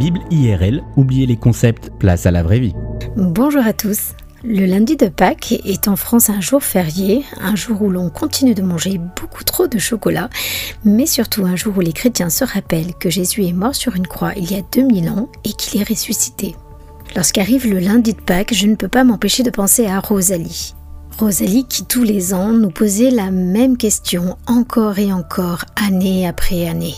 Bible IRL, oubliez les concepts, place à la vraie vie. Bonjour à tous. Le lundi de Pâques est en France un jour férié, un jour où l'on continue de manger beaucoup trop de chocolat, mais surtout un jour où les chrétiens se rappellent que Jésus est mort sur une croix il y a 2000 ans et qu'il est ressuscité. Lorsqu'arrive le lundi de Pâques, je ne peux pas m'empêcher de penser à Rosalie. Rosalie qui tous les ans nous posait la même question encore et encore, année après année.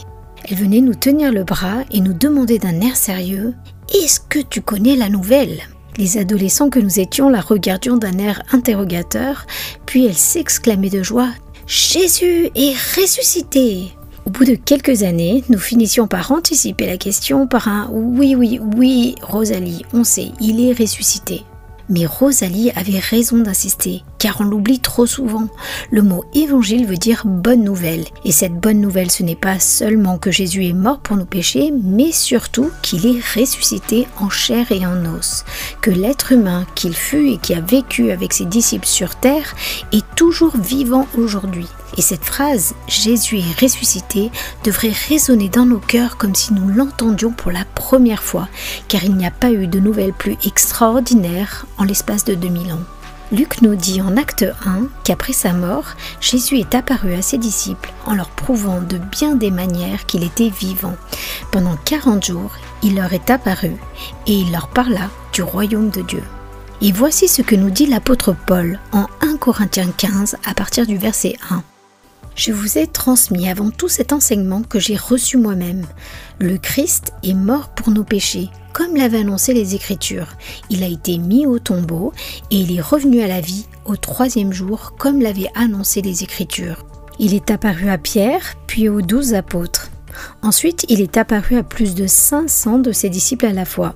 Elle venait nous tenir le bras et nous demander d'un air sérieux Est-ce que tu connais la nouvelle? Les adolescents que nous étions la regardions d'un air interrogateur, puis elle s'exclamait de joie Jésus est ressuscité au bout de quelques années, nous finissions par anticiper la question par un oui, oui, oui, Rosalie, on sait, il est ressuscité. Mais Rosalie avait raison d'insister, car on l'oublie trop souvent. Le mot évangile veut dire bonne nouvelle. Et cette bonne nouvelle, ce n'est pas seulement que Jésus est mort pour nos péchés, mais surtout qu'il est ressuscité en chair et en os. Que l'être humain qu'il fut et qui a vécu avec ses disciples sur terre est toujours vivant aujourd'hui. Et cette phrase Jésus est ressuscité devrait résonner dans nos cœurs comme si nous l'entendions pour la première fois, car il n'y a pas eu de nouvelles plus extraordinaires en l'espace de 2000 ans. Luc nous dit en acte 1 qu'après sa mort, Jésus est apparu à ses disciples en leur prouvant de bien des manières qu'il était vivant. Pendant 40 jours, il leur est apparu et il leur parla du royaume de Dieu. Et voici ce que nous dit l'apôtre Paul en 1 Corinthiens 15 à partir du verset 1. Je vous ai transmis avant tout cet enseignement que j'ai reçu moi-même. Le Christ est mort pour nos péchés, comme l'avaient annoncé les Écritures. Il a été mis au tombeau et il est revenu à la vie au troisième jour, comme l'avaient annoncé les Écritures. Il est apparu à Pierre, puis aux douze apôtres. Ensuite, il est apparu à plus de 500 de ses disciples à la fois.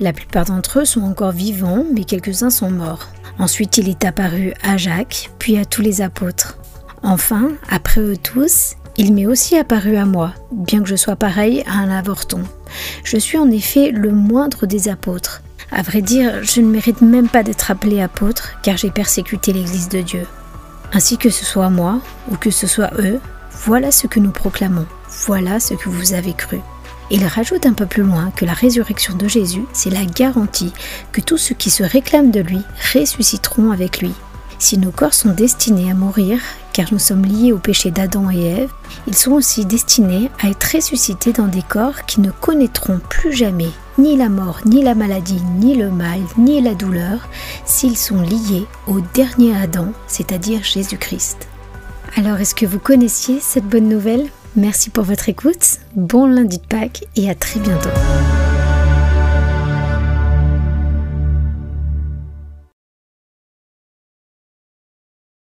La plupart d'entre eux sont encore vivants, mais quelques-uns sont morts. Ensuite, il est apparu à Jacques, puis à tous les apôtres. Enfin, après eux tous, il m'est aussi apparu à moi, bien que je sois pareil à un avorton. Je suis en effet le moindre des apôtres. À vrai dire, je ne mérite même pas d'être appelé apôtre, car j'ai persécuté l'Église de Dieu. Ainsi que ce soit moi, ou que ce soit eux, voilà ce que nous proclamons, voilà ce que vous avez cru. Il rajoute un peu plus loin que la résurrection de Jésus, c'est la garantie que tous ceux qui se réclament de lui ressusciteront avec lui. Si nos corps sont destinés à mourir, car nous sommes liés au péché d'Adam et Ève, ils sont aussi destinés à être ressuscités dans des corps qui ne connaîtront plus jamais ni la mort, ni la maladie, ni le mal, ni la douleur, s'ils sont liés au dernier Adam, c'est-à-dire Jésus-Christ. Alors est-ce que vous connaissiez cette bonne nouvelle? Merci pour votre écoute, bon lundi de Pâques et à très bientôt.